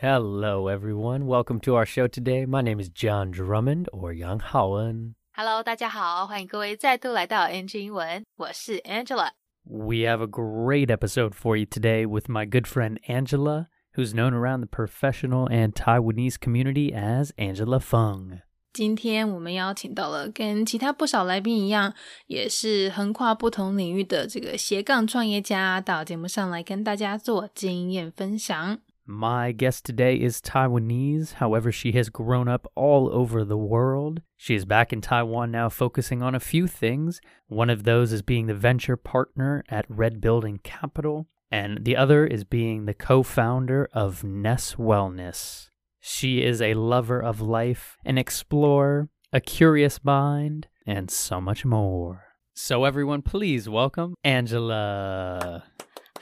Hello, everyone. Welcome to our show today. My name is John Drummond or Yang Haoen. Hello，大家好，欢迎各位再度来到 NG 英文，我是 Angela。 We have a great episode for you today with my good friend Angela, who's known around the professional and Taiwanese community as Angela Fung. 今天我们邀请到了跟其他不少来宾一样，也是横跨不同领域的这个斜杠创业家，到节目上来跟大家做经验分享。 My guest today is Taiwanese. However, she has grown up all over the world. She is back in Taiwan now, focusing on a few things. One of those is being the venture partner at Red Building Capital, and the other is being the co founder of Ness Wellness. She is a lover of life, an explorer, a curious mind, and so much more. So, everyone, please welcome Angela.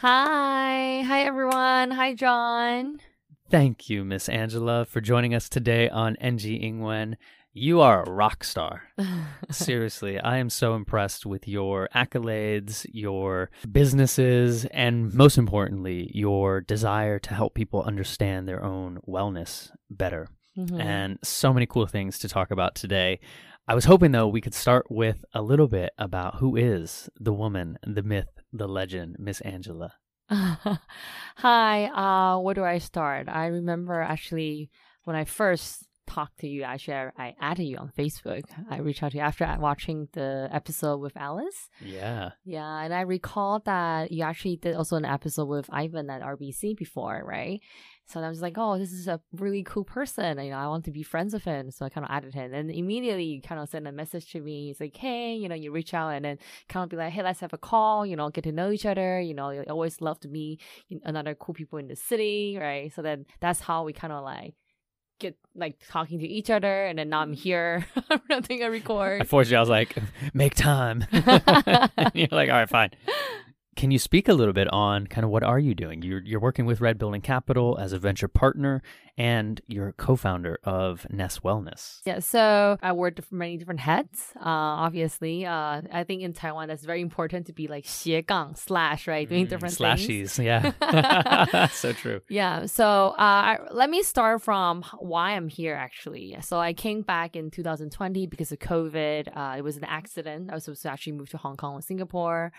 Hi, hi everyone. Hi, John. Thank you, Miss Angela, for joining us today on NG Ingwen. You are a rock star. Seriously, I am so impressed with your accolades, your businesses, and most importantly, your desire to help people understand their own wellness better. Mhm. And so many cool things to talk about today. I was hoping, though, we could start with a little bit about who is the woman, the myth, the legend, Miss Angela. Hi, uh, where do I start? I remember actually when I first talked to you, actually, I, I added you on Facebook. I reached out to you after watching the episode with Alice. Yeah. Yeah, and I recall that you actually did also an episode with Ivan at RBC before, right? So I was like, oh, this is a really cool person. You know, I want to be friends with him. So I kind of added him. And immediately you kind of sent a message to me. It's like, hey, you know, you reach out and then kind of be like, hey, let's have a call, you know, get to know each other. You know, you always love to meet another cool people in the city, right? So then that's how we kind of like get like talking to each other. And then now I'm mm. here. I'm not doing a record. Unfortunately, I was like, make time. you're like, all right, fine. Can you speak a little bit on kind of what are you doing? You're you're working with Red Building Capital as a venture partner, and you're a co-founder of Ness Wellness. Yeah, so I wore diff- many different heads. Uh, obviously, uh, I think in Taiwan that's very important to be like 斜杠 slash right, doing Mm, different slashies. things. Yeah, so true. Yeah, so uh, I- let me start from why I'm here actually. So I came back in 2020 because of COVID. Uh, it was an accident. I was supposed to actually move to Hong Kong or Singapore.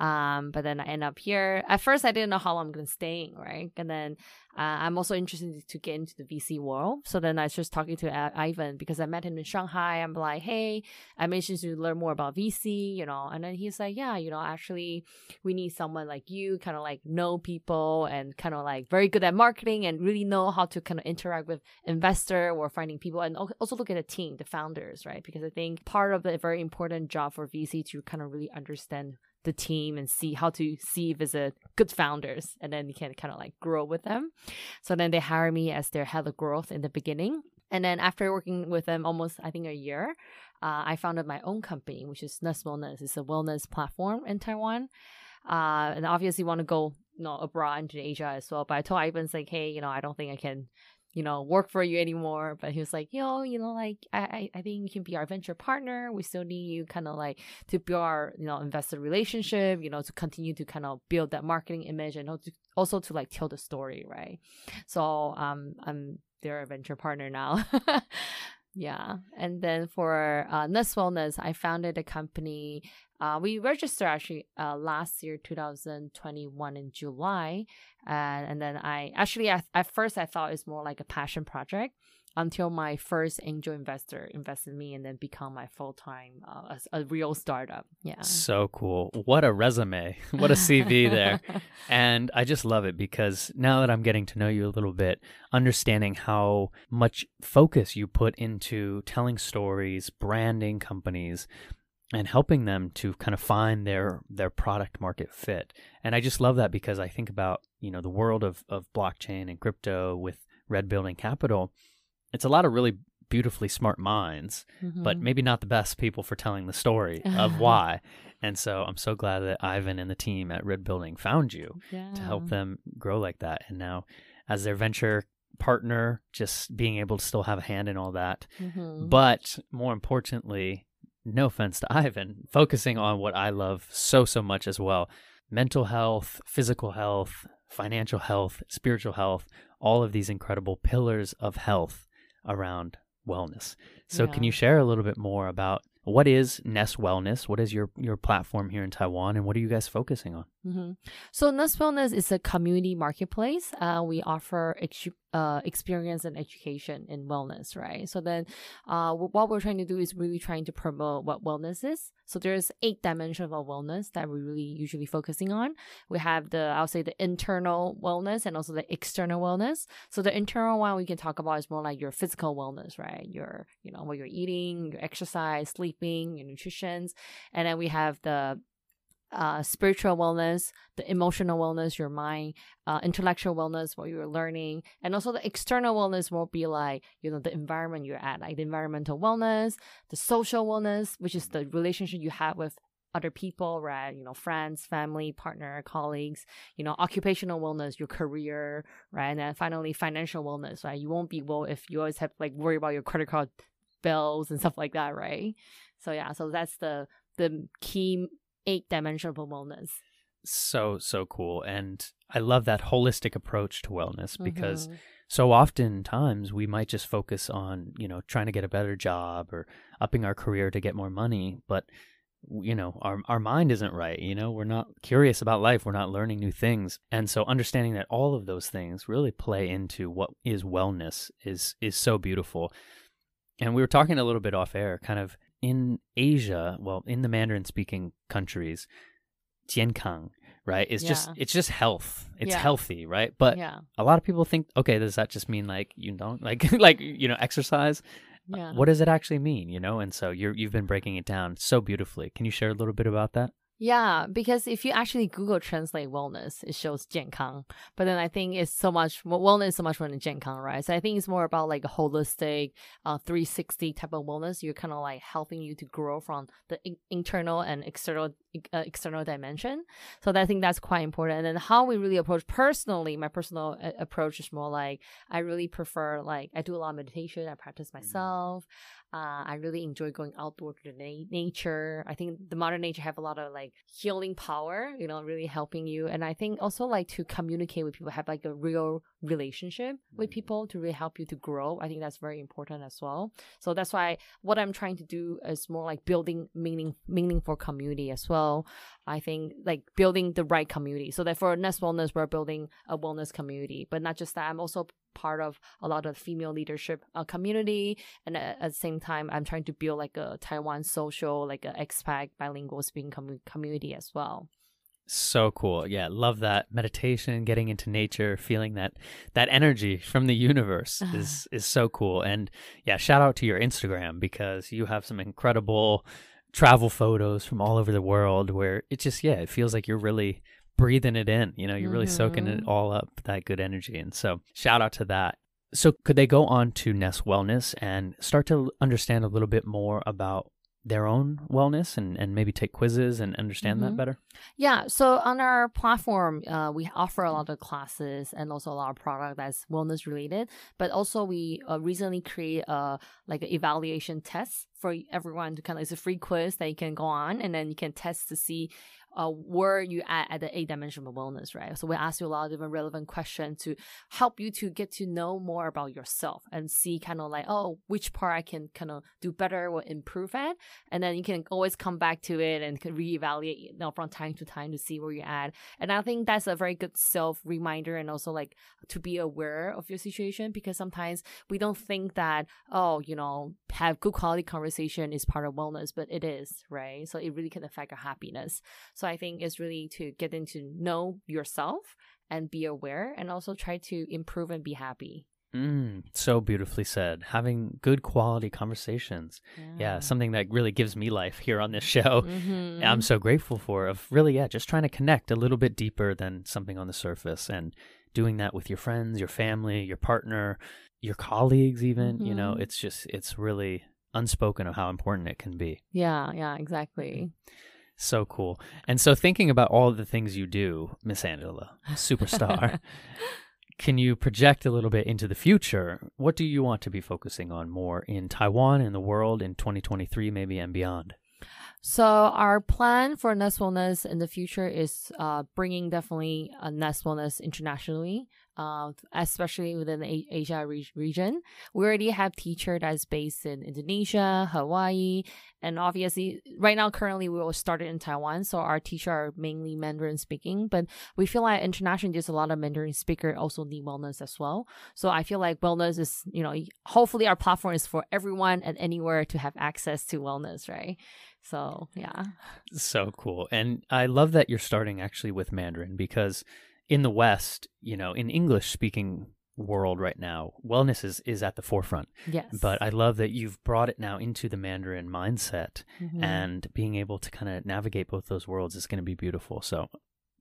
Um, but then I end up here. At first, I didn't know how long I'm gonna stay, right? And then uh, I'm also interested to get into the VC world. So then I was just talking to uh, Ivan because I met him in Shanghai. I'm like, hey, I'm interested to learn more about VC, you know. And then he's like, yeah, you know, actually, we need someone like you, kind of like know people and kind of like very good at marketing and really know how to kind of interact with investor or finding people and also look at the team, the founders, right? Because I think part of the very important job for VC to kind of really understand the team and see how to see if it's a good founders. And then you can kind of like grow with them. So then they hire me as their head of growth in the beginning. And then after working with them almost i think a year uh, i founded my own company which is Nest wellness. It's a wellness platform in taiwan. Uh, and obviously want to go you know abroad into asia as well. But i told ivan like hey you know i don't think i can you know, work for you anymore. But he was like, yo, you know, like I, I, think you can be our venture partner. We still need you kind of like to build our, you know, investor relationship, you know, to continue to kind of build that marketing image and also- also to like tell the story, right? So um I'm their venture partner now. yeah. And then for uh Nest Wellness, I founded a company. Uh, we registered actually uh, last year, 2021 in July. And, and then I actually, at, at first, I thought it's more like a passion project until my first angel investor invested in me and then become my full time, uh, a, a real startup. Yeah. So cool. What a resume. What a CV there. And I just love it because now that I'm getting to know you a little bit, understanding how much focus you put into telling stories, branding companies, and helping them to kind of find their their product market fit. And I just love that because I think about, you know, the world of, of blockchain and crypto with Red Building Capital. It's a lot of really beautifully smart minds, but Mhm. maybe not the best people for telling the story of why. And so I'm so glad that Ivan and the team at Red Building found you yeah. to help them grow like that. And now, as their venture partner, just being able to still have a hand in all that. Mhm. But more importantly, no offense to Ivan, focusing on what I love so, so much as well mental health, physical health, financial health, spiritual health, all of these incredible pillars of health around wellness. So, can you share a little bit more about what is Nest Wellness? What is your your platform here in Taiwan, and what are you guys focusing on? Hmm So Nest Wellness is a community marketplace. Uh, we offer ex- uh, experience and education in wellness, right? So then, uh, wh- what we're trying to do is really trying to promote what wellness is. So there's eight dimensions of wellness that we're really usually focusing on. We have the, I'll say the internal wellness and also the external wellness. So the internal one we can talk about is more like your physical wellness, right? Your, you know, what you're eating, your exercise, sleeping, your nutrition. And then we have the uh, spiritual wellness, the emotional wellness, your mind, uh, intellectual wellness, what you're learning, and also the external wellness will be like you know the environment you're at, like the environmental wellness, the social wellness, which is the relationship you have with other people, right? You know, friends, family, partner, colleagues. You know, occupational wellness, your career, right? And then finally, financial wellness, right? You won't be well if you always have like worry about your credit card bills and stuff like that, right? So yeah, so that's the the key eight dimensional wellness. So so cool, and I love that holistic approach to wellness because Mhm. so oftentimes we might just focus on you know trying to get a better job or upping our career to get more money but you know our our mind isn't right you know? We're not curious about life. We're not learning new things. And so understanding that all of those things really play into what is wellness is is so beautiful. And we were talking a little bit off air kind of in Asia well in the Mandarin speaking countries 健康 right it's just it's just health. It's Yeah. healthy right? But yeah, a lot of people think okay does that just mean like you don't like like you know exercise? Uh, yeah. what does it actually mean you know? And so you're you've been breaking it down so beautifully. Can you share a little bit about that Yeah, because if you actually Google translate wellness, it shows 健康. But then I think it's so much well, wellness is so much more than 健康, right? So I think it's more about like a holistic, uh, 360 type of wellness. You're kind of like helping you to grow from the in- internal and external uh, external dimension. So I think that's quite important. And then how we really approach personally, my personal uh, approach is more like I really prefer like I do a lot of meditation. I practice myself. Uh, I really enjoy going outdoor to the na- nature. I think the modern nature have a lot of like healing power, you know, really helping you. And I think also like to communicate with people, have like a real relationship with people to really help you to grow. I think that's very important as well. So that's why what I'm trying to do is more like building meaning meaningful community as well. I think like building the right community. So that for Nest Wellness, we're building a wellness community. But not just that, I'm also part of a lot of female leadership uh, community. And at, at the same time, I'm trying to build like a Taiwan social, like a expat bilingual speaking commu- community as well. so cool yeah love that meditation getting into nature feeling that that energy from the universe is is so cool and yeah shout out to your instagram because you have some incredible travel photos from all over the world where it just yeah it feels like you're really breathing it in you know you're really soaking it Mhm. all up that good energy and so shout out to that so could they go on to nest wellness and start to understand a little bit more about their own wellness and, and maybe take quizzes and understand that Mhm. better Yeah, so on our platform, uh, we offer a lot of classes and also a lot of product that's wellness related. But also, we uh, recently create a like an evaluation test for everyone to kind of it's a free quiz that you can go on and then you can test to see uh, where you at at the eight dimensional wellness, right? So we ask you a lot of different relevant questions to help you to get to know more about yourself and see kind of like oh which part I can kind of do better or improve at, and then you can always come back to it and reevaluate you know, from time to time to see where you're at. And I think that's a very good self reminder and also like to be aware of your situation because sometimes we don't think that, oh, you know, have good quality conversation is part of wellness, but it is, right? So it really can affect your happiness. So I think it's really to get into know yourself and be aware and also try to improve and be happy. Mm, so beautifully said. Having good quality conversations. Yeah, something that really gives me life here on this show. Mhm. I'm so grateful for of really, yeah, just trying to connect a little bit deeper than something on the surface and doing that with your friends, your family, your partner, your colleagues even, you know, Mhm. it's just it's really unspoken of how important it can be. yeah, yeah, exactly. So cool. And so thinking about all the things you do, Miss Angela, superstar, can you project a little bit into the future? What do you want to be focusing on more in Taiwan, in the world, in 2023, maybe and beyond? So our plan for Nest Wellness in the future is uh, bringing definitely a Nest Wellness internationally, uh, especially within the Asia re- region. We already have teacher that's based in Indonesia, Hawaii, and obviously right now currently we will start it in Taiwan. So our teacher are mainly Mandarin speaking, but we feel like internationally there's a lot of Mandarin speaker also need wellness as well. So I feel like wellness is you know hopefully our platform is for everyone and anywhere to have access to wellness, right? So, yeah. So cool. And I love that you're starting actually with Mandarin because in the West, you know, in English speaking world right now, wellness is, is at the forefront. Yes. But I love that you've brought it now into the Mandarin mindset Mhm. and being able to kind of navigate both those worlds is going to be beautiful. So,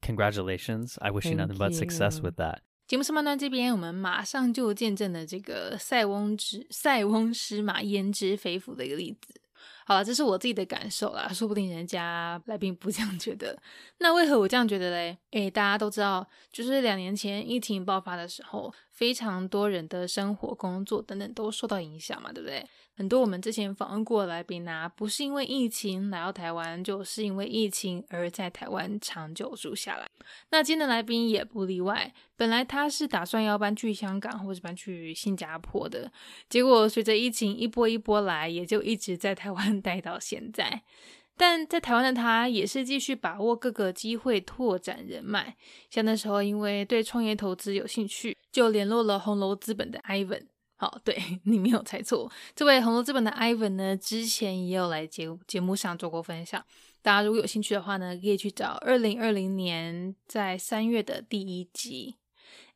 congratulations. I wish you Thank nothing but success you. with that. 节目上半段这边，我们马上就见证了这个塞翁之塞翁失马焉知非福的一个例子。 好了，这是我自己的感受啦，说不定人家来宾不这样觉得。那为何我这样觉得嘞？诶，大家都知道，就是两年前疫情爆发的时候，非常多人的生活、工作等等都受到影响嘛，对不对？很多我们之前访问过的来宾啊，不是因为疫情来到台湾，就是因为疫情而在台湾长久住下来。那今天的来宾也不例外，本来他是打算要搬去香港或者搬去新加坡的，结果随着疫情一波一波来，也就一直在台湾 待到现在。但在台湾的他也是继续把握各个机会拓展人脉，像那时候因为对创业投资有兴趣，就联络了红楼资本的 Ivan。好，对 你没有猜错，这位红楼资本的 Ivan 呢，之前也有来节节目上做过分享。大家如果有兴趣的话呢，可以去找二零二零年在三月的第一集。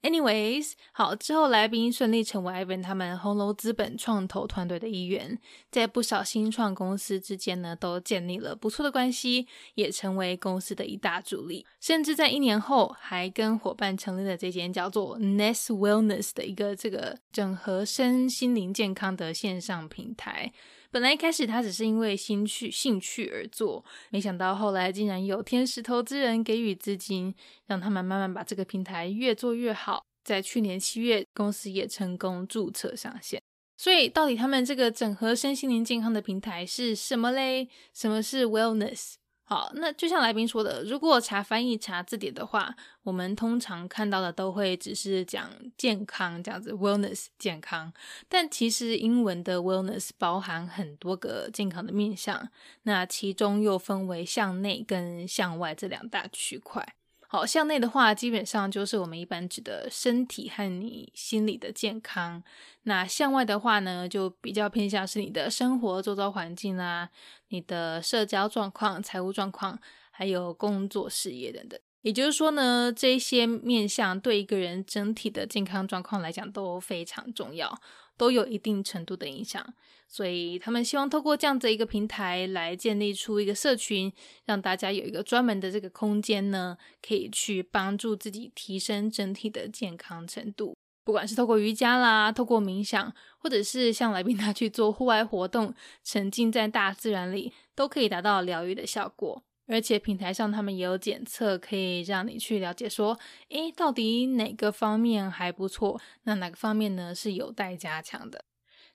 Anyways，好，之后来宾顺利成为 Ivan 他们红楼资本创投团队的一员，在不少新创公司之间呢，都建立了不错的关系，也成为公司的一大助力。甚至在一年后，还跟伙伴成立了这间叫做 Nest Wellness 的一个这个整合身心灵健康的线上平台。本来一开始他只是因为兴趣兴趣而做，没想到后来竟然有天使投资人给予资金，让他们慢慢把这个平台越做越好。在去年七月，公司也成功注册上线。所以，到底他们这个整合身心灵健康的平台是什么嘞？什么是 wellness？好，那就像来宾说的，如果查翻译、查字典的话，我们通常看到的都会只是讲健康这样子，wellness 健康。但其实英文的 wellness 包含很多个健康的面向，那其中又分为向内跟向外这两大区块。好，向内的话，基本上就是我们一般指的身体和你心理的健康；那向外的话呢，就比较偏向是你的生活周遭环境啦、你的社交状况、财务状况，还有工作事业等等。也就是说呢，这些面向对一个人整体的健康状况来讲都非常重要，都有一定程度的影响。所以他们希望透过这样子一个平台来建立出一个社群，让大家有一个专门的这个空间呢，可以去帮助自己提升整体的健康程度。不管是透过瑜伽啦，透过冥想，或者是像来宾他去做户外活动，沉浸在大自然里，都可以达到疗愈的效果。而且平台上他们也有检测，可以让你去了解说，诶，到底哪个方面还不错，那哪个方面呢是有待加强的。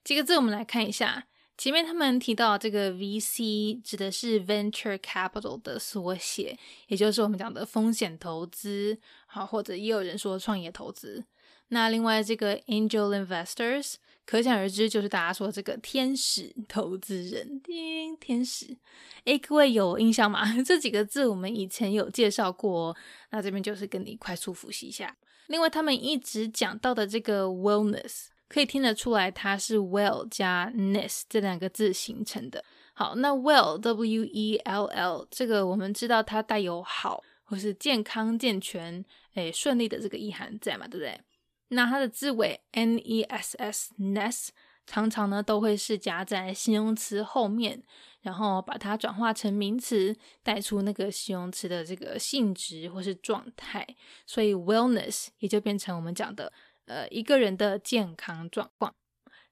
几个字我们来看一下，前面他们提到这个 VC 指的是 Venture Capital 的缩写，也就是我们讲的风险投资，好，或者也有人说创业投资。那另外这个 Angel Investors，可想而知就是大家说这个天使投资人，叮，天使。诶，各位有印象吗？这几个字我们以前有介绍过，那这边就是跟你快速复习一下。另外他们一直讲到的这个 Wellness。可以听得出来，它是 well 加 ness 这两个字形成的。好，那 well w e l l 这个我们知道它带有好或是健康、健全、诶顺利的这个意涵在嘛，对不对？那它的字尾 n e s s ness 常常呢都会是加在形容词后面，然后把它转化成名词，带出那个形容词的这个性质或是状态，所以 wellness 也就变成我们讲的。呃，一个人的健康状况，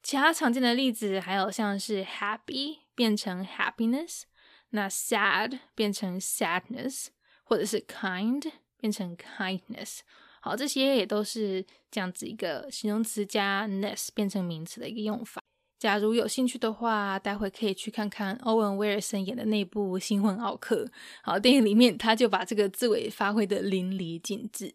其他常见的例子还有像是 happy 变成 happiness，那 sad 变成 sadness，或者是 kind 变成 kindness。好，这些也都是这样子一个形容词加 ness 变成名词的一个用法。假如有兴趣的话，待会可以去看看欧文·威尔森演的那部《新婚奥克》。好，电影里面他就把这个字尾发挥的淋漓尽致。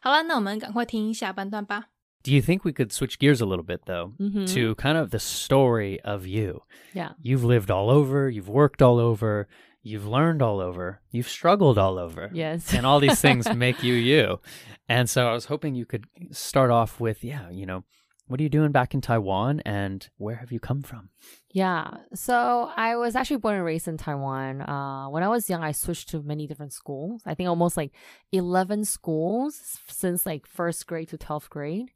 好了，那我们赶快听下半段吧。Do you think we could switch gears a little bit though Mhm. to kind of the story of you? Yeah. You've lived all over, you've worked all over, you've learned all over, you've struggled all over. Yes. and all these things make you you. And so I was hoping you could start off with, yeah, you know, what are you doing back in Taiwan and where have you come from? Yeah. So I was actually born and raised in Taiwan. Uh, when I was young, I switched to many different schools. I think almost like 11 schools since like first grade to 12th grade.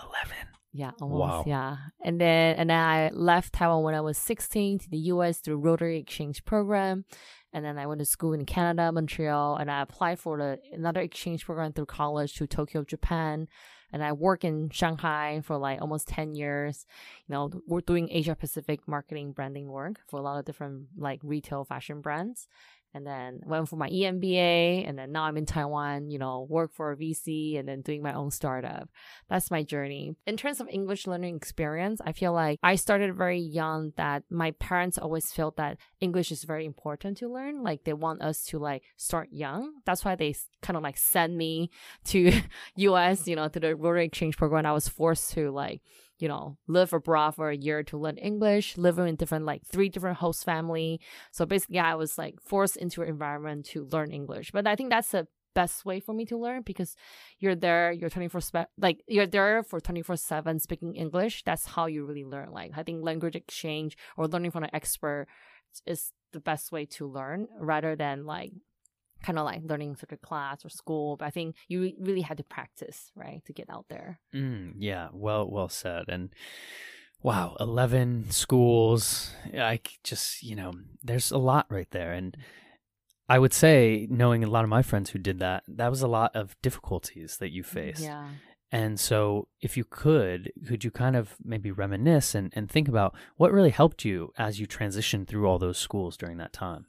11. Yeah, almost. Wow. Yeah. And then and then I left Taiwan when I was 16 to the US through Rotary Exchange Program. And then I went to school in Canada, Montreal, and I applied for the another exchange program through college to Tokyo, Japan. And I worked in Shanghai for like almost 10 years. You know, we're doing Asia Pacific marketing branding work for a lot of different like retail fashion brands and then went for my EMBA and then now I'm in Taiwan, you know, work for a VC and then doing my own startup. That's my journey. In terms of English learning experience, I feel like I started very young that my parents always felt that English is very important to learn. Like they want us to like start young. That's why they kind of like send me to US, you know, to the Rotary Exchange program. I was forced to like you know, live abroad for a year to learn English, living in different, like three different host family. So basically, I was like forced into an environment to learn English. But I think that's the best way for me to learn because you're there, you're 24 spe- like you're there for 24 7 speaking English. That's how you really learn. Like, I think language exchange or learning from an expert is the best way to learn rather than like kind of like learning through the class or school. But I think you re- really had to practice, right, to get out there. Mm, yeah, well, well said. And wow, 11 schools. I just, you know, there's a lot right there. And I would say, knowing a lot of my friends who did that, that was a lot of difficulties that you faced. Yeah. And so, if you could, could you kind of maybe reminisce and, and think about what really helped you as you transitioned through all those schools during that time?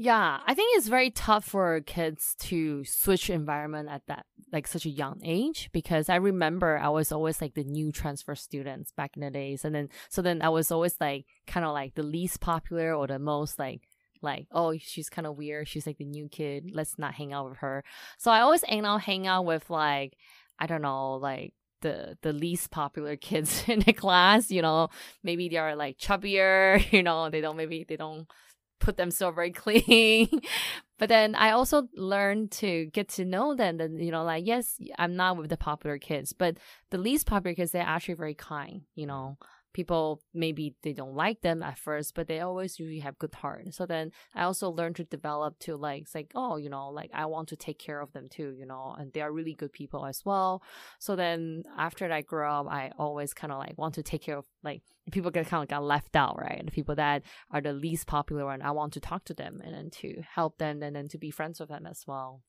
Yeah, I think it's very tough for kids to switch environment at that like such a young age because I remember I was always like the new transfer students back in the days and then so then I was always like kind of like the least popular or the most like like oh she's kind of weird she's like the new kid let's not hang out with her. So I always hang out hang out with like I don't know like the the least popular kids in the class you know? Maybe they are like chubbier you know? They don't maybe they don't put themselves very clean. but then I also learned to get to know them. And you know, like yes, I'm not with the popular kids, but the least popular kids they're actually very kind. You know, people maybe they don't like them at first, but they always usually have good heart. So then I also learned to develop to like it's like oh you know like I want to take care of them too. You know, and they are really good people as well. So then after I grew up, I always kind of like want to take care of like people get kind of got left out, right? The people that are the least popular one, I want to talk to them and then to help them and then to be friends with them as well.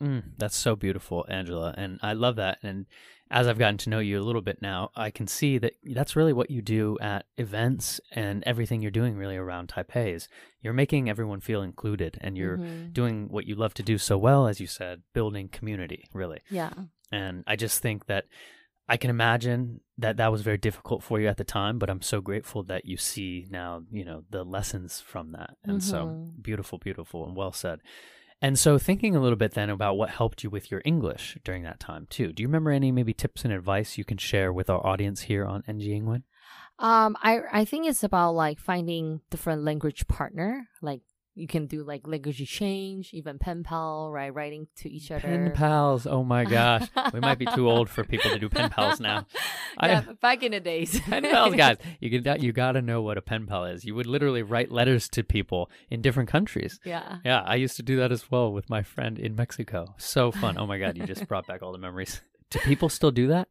Mm, that's so beautiful, Angela. And I love that. And as I've gotten to know you a little bit now, I can see that that's really what you do at events and everything you're doing really around Taipei is you're making everyone feel included and you're Mhm. doing what you love to do so well, as you said, building community, really. Yeah. And I just think that I can imagine that that was very difficult for you at the time, but I'm so grateful that you see now, you know, the lessons from that. And so Mhm. beautiful, beautiful, and well said. And so thinking a little bit then about what helped you with your English during that time too. Do you remember any maybe tips and advice you can share with our audience here on NG Ingwen? Um, I I think it's about like finding different language partner. Like you can do like language exchange, even pen pal, right? Writing to each other. Pen pals. Oh my gosh. we might be too old for people to do pen pals now. Yeah, but back in the days. pen pals, guys. You can you got to know what a pen pal is. You would literally write letters to people in different countries. Yeah. Yeah, I used to do that as well with my friend in Mexico. So fun. Oh my god, you just brought back all the memories. Do people still do that?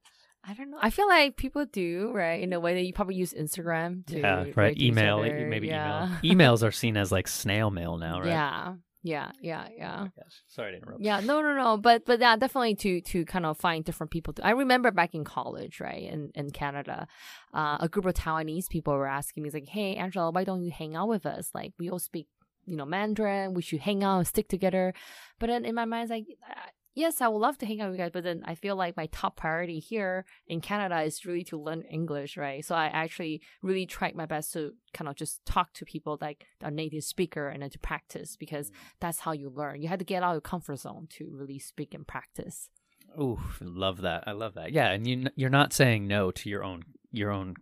I don't know. I feel like people do, right? In a way that you probably use Instagram to yeah, right. Email, other. maybe yeah. email. Emails are seen as like snail mail now, right? Yeah. Yeah. Yeah. Yeah. Gosh, sorry to interrupt. Yeah, no, no, no, but but yeah, definitely to to kind of find different people. To, I remember back in college, right, in in Canada, uh, a group of Taiwanese people were asking me, like, "Hey, Angela, why don't you hang out with us? Like, we all speak, you know, Mandarin. We should hang out and stick together." But then in my mind, it's like, yes, I would love to hang out with you guys, but then I feel like my top priority here in Canada is really to learn English, right? So I actually really tried my best to kind of just talk to people like a native speaker and then to practice because mm. that's how you learn. You had to get out of your comfort zone to really speak and practice. Ooh, love that. I love that. Yeah, and you you're not saying no to your own your own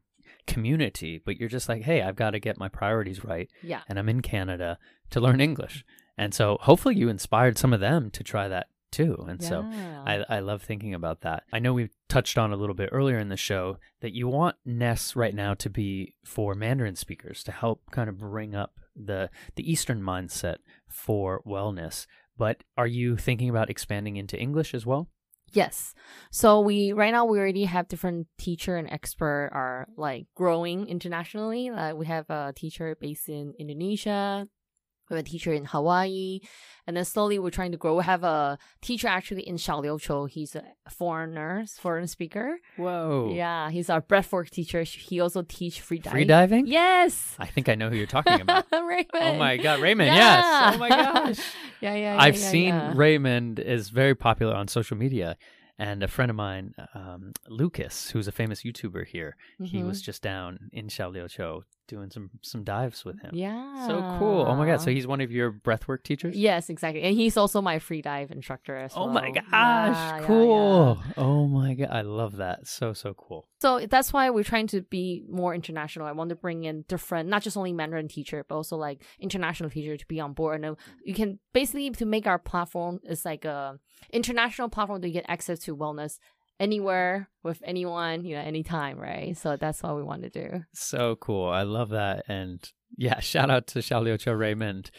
community, but you're just like, hey, I've got to get my priorities right, Yeah. and I'm in Canada to learn English, and so hopefully you inspired some of them to try that too. And so I I love thinking about that. I know we touched on a little bit earlier in the show that you want Ness right now to be for Mandarin speakers to help kind of bring up the the Eastern mindset for wellness. But are you thinking about expanding into English as well? Yes. So we right now we already have different teacher and expert are like growing internationally. Like we have a teacher based in Indonesia. We have a teacher in Hawaii, and then slowly we're trying to grow. We have a teacher actually in Xiaoliuqiu. He's a foreigner, foreign speaker. Whoa. Yeah, he's our breathwork teacher. He also teach free diving. Free diving? Yes. I think I know who you're talking about. Raymond. oh my god, Raymond, Yeah. yes. Oh my gosh. yeah, yeah. yeah, I've yeah, seen yeah. Raymond is very popular on social media. And a friend of mine, um, Lucas, who's a famous YouTuber here, he was Mhm. just down in Xiaoliuqiu doing some some dives with him. Yeah. So cool. Oh my god. So he's one of your breathwork teachers? Yes, exactly. And he's also my free dive instructor as Oh well. my gosh. Yeah, yeah, cool. yeah. Oh my god. I love that. So so cool. So that's why we're trying to be more international. I want to bring in different, not just only Mandarin teacher, but also like international teacher to be on board. And you can basically to make our platform is like a international platform you get access to wellness anywhere with anyone, you know, anytime, right? So that's what we want to do. So cool. I love that. And yeah, shout out to Xiaoliuqiu Raymond.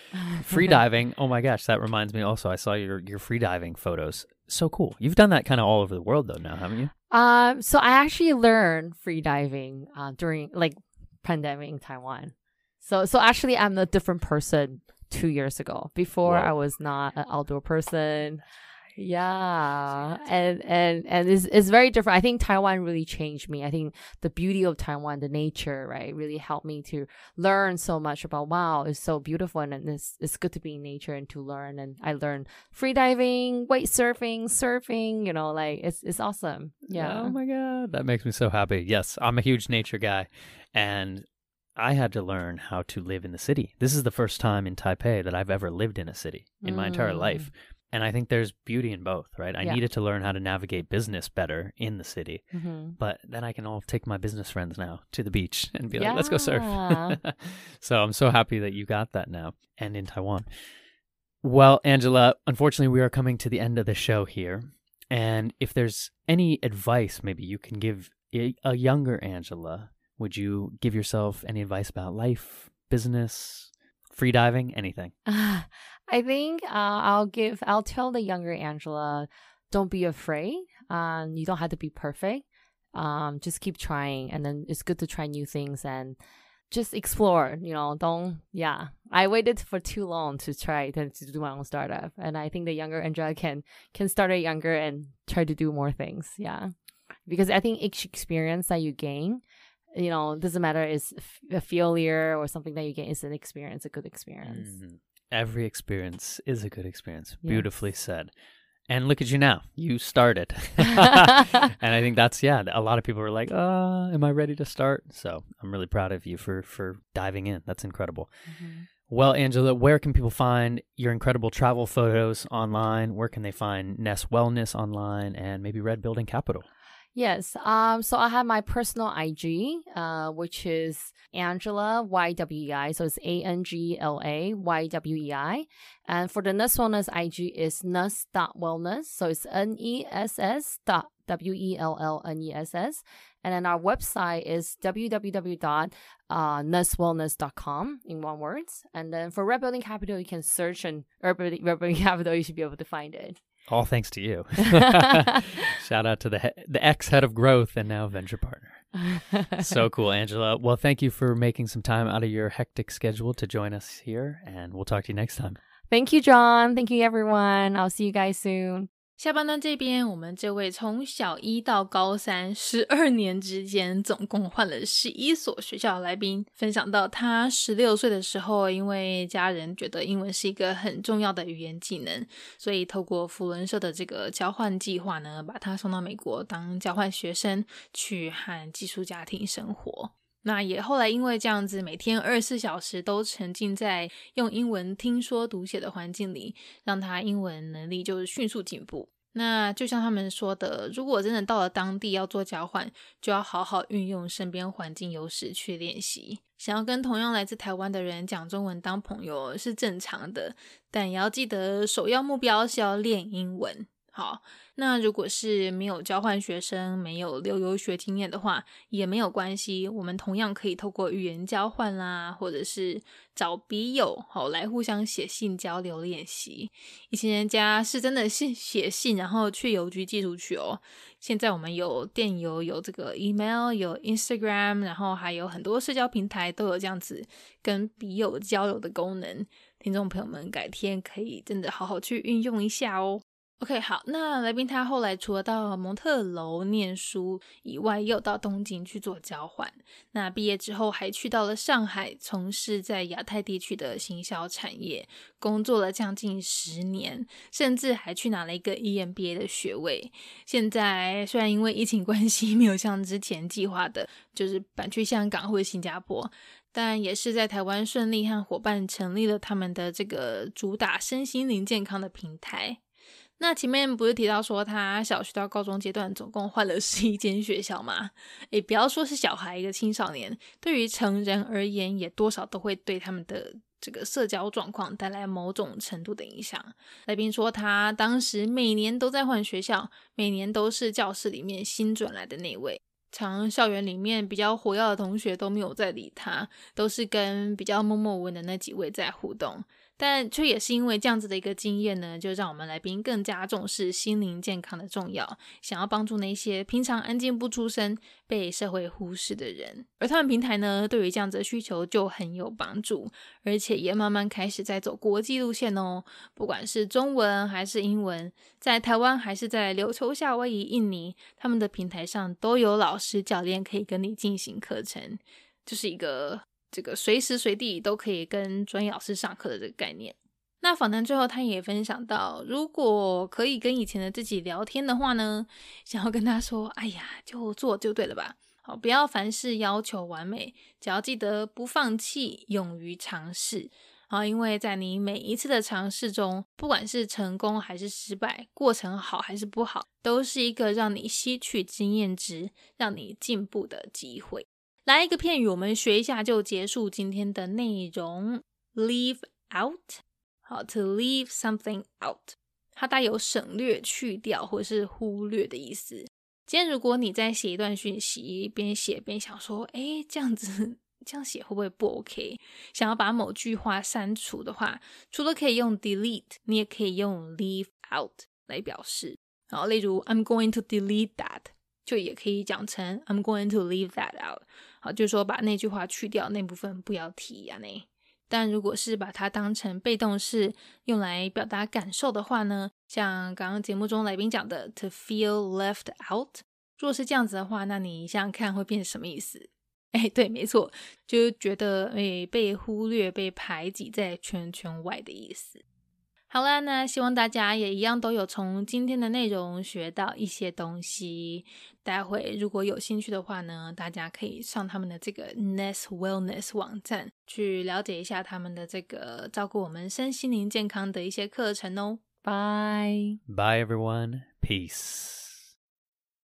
Free diving. Oh my gosh, that reminds me also I saw your your free diving photos. So cool. You've done that kind of all over the world though now, haven't you? Um, so I actually learned free diving uh, during like pandemic in Taiwan. So so actually I'm a different person two years ago. Before Whoa. I was not an outdoor person. Yeah, and and and it's it's very different. I think Taiwan really changed me. I think the beauty of Taiwan, the nature, right, really helped me to learn so much about. Wow, it's so beautiful, and it's it's good to be in nature and to learn. And I learned free diving, wake surfing, surfing. You know, like it's it's awesome. Yeah. Oh my god, that makes me so happy. Yes, I'm a huge nature guy, and I had to learn how to live in the city. This is the first time in Taipei that I've ever lived in a city in my entire Mm. life. And I think there's beauty in both, right? I Yeah. needed to learn how to navigate business better in the city, hmm but then I can all take my business friends now to the beach and be like, let's go surf. So I'm so happy that you got that now and in Taiwan. Well, Angela, unfortunately, we are coming to the end of the show here. And if there's any advice maybe you can give a a younger Angela, would you give yourself any advice about life, business, free diving, anything? I think uh, I'll give, I'll tell the younger Angela, don't be afraid. Um, you don't have to be perfect. Um, just keep trying, and then it's good to try new things and just explore. You know, don't. Yeah, I waited for too long to try to, to do my own startup, and I think the younger Angela can can start it younger and try to do more things. Yeah, because I think each experience that you gain. You know, doesn't matter is a failure or something that you gain. is an experience, a good experience. Mhm. Every experience is a good experience. Yes. Beautifully said. And look at you now. You started. and I think that's yeah, a lot of people are like, "Uh, am I ready to start?" So, I'm really proud of you for for diving in. That's incredible. Mhm. Well, Angela, where can people find your incredible travel photos online? Where can they find Nest Wellness online and maybe Red Building Capital? Yes. Um. So I have my personal IG, uh, which is Angela Y W E I. So it's A N G L A Y W E I. And for the Ness Wellness IG is Ness Wellness. So it's N E S S dot W E L L N E S S. And then our website is www.nesswellness.com in one word. And then for Red Building Capital, you can search and Red Building Red Building Capital. You should be able to find it. All thanks to you. Shout out to the he- the ex head of growth and now venture partner. so cool, Angela. Well, thank you for making some time out of your hectic schedule to join us here, and we'll talk to you next time. Thank you, John. Thank you, everyone. I'll see you guys soon. 下半段这边，我们这位从小一到高三十二年之间，总共换了十一所学校的来宾，分享到他十六岁的时候，因为家人觉得英文是一个很重要的语言技能，所以透过福伦社的这个交换计划呢，把他送到美国当交换学生，去和寄宿家庭生活。那也后来因为这样子，每天二十四小时都沉浸在用英文听说读写的环境里，让他英文能力就是迅速进步。那就像他们说的，如果真的到了当地要做交换，就要好好运用身边环境优势去练习。想要跟同样来自台湾的人讲中文当朋友是正常的，但也要记得首要目标是要练英文。好。那如果是没有交换学生、没有留游学经验的话，也没有关系。我们同样可以透过语言交换啦，或者是找笔友，好来互相写信交流练习。以前人家是真的信写信，然后去邮局寄出去哦。现在我们有电邮、有这个 email、有 Instagram，然后还有很多社交平台都有这样子跟笔友交流的功能。听众朋友们，改天可以真的好好去运用一下哦。OK，好，那来宾他后来除了到蒙特楼念书以外，又到东京去做交换。那毕业之后还去到了上海，从事在亚太地区的行销产业，工作了将近十年，甚至还去拿了一个 EMBA 的学位。现在虽然因为疫情关系 没有像之前计划的，就是搬去香港或者新加坡，但也是在台湾顺利和伙伴成立了他们的这个主打身心灵健康的平台。那前面不是提到说他小学到高中阶段总共换了十一间学校吗？诶，不要说是小孩，一个青少年，对于成人而言，也多少都会对他们的这个社交状况带来某种程度的影响。来宾说，他当时每年都在换学校，每年都是教室里面新转来的那位，常校园里面比较活跃的同学都没有在理他，都是跟比较默默无闻的那几位在互动。但却也是因为这样子的一个经验呢，就让我们来宾更加重视心灵健康的重要，想要帮助那些平常安静不出声、被社会忽视的人。而他们平台呢，对于这样子的需求就很有帮助，而且也慢慢开始在走国际路线哦。不管是中文还是英文，在台湾还是在琉球、夏威夷、印尼，他们的平台上都有老师教练可以跟你进行课程，就是一个。这个随时随地都可以跟专业老师上课的这个概念。那访谈最后，他也分享到，如果可以跟以前的自己聊天的话呢，想要跟他说：“哎呀，就做就对了吧，好，不要凡事要求完美，只要记得不放弃，勇于尝试啊！因为在你每一次的尝试中，不管是成功还是失败，过程好还是不好，都是一个让你吸取经验值、让你进步的机会。”来一个片语，我们学一下就结束今天的内容。Leave out，好，to leave something out，它带有省略、去掉或是忽略的意思。今天如果你在写一段讯息，边写边想说，哎，这样子 这样写会不会不 OK？想要把某句话删除的话，除了可以用 delete，你也可以用 leave out 来表示。好，例如 I'm going to delete that，就也可以讲成 I'm going to leave that out。好，就是说把那句话去掉，那部分不要提呀。那但如果是把它当成被动式用来表达感受的话呢，像刚刚节目中来宾讲的 “to feel left out”，如果是这样子的话，那你想想看会变成什么意思？哎，对，没错，就觉得哎被忽略、被排挤在圈圈外的意思。好啦，那希望大家也一样都有从今天的内容学到一些东西。待会如果有兴趣的话呢，大家可以上他们的这个 Nest Wellness 网站去了解一下他们的这个照顾我们身心灵健康的一些课程哦。Bye bye everyone, peace.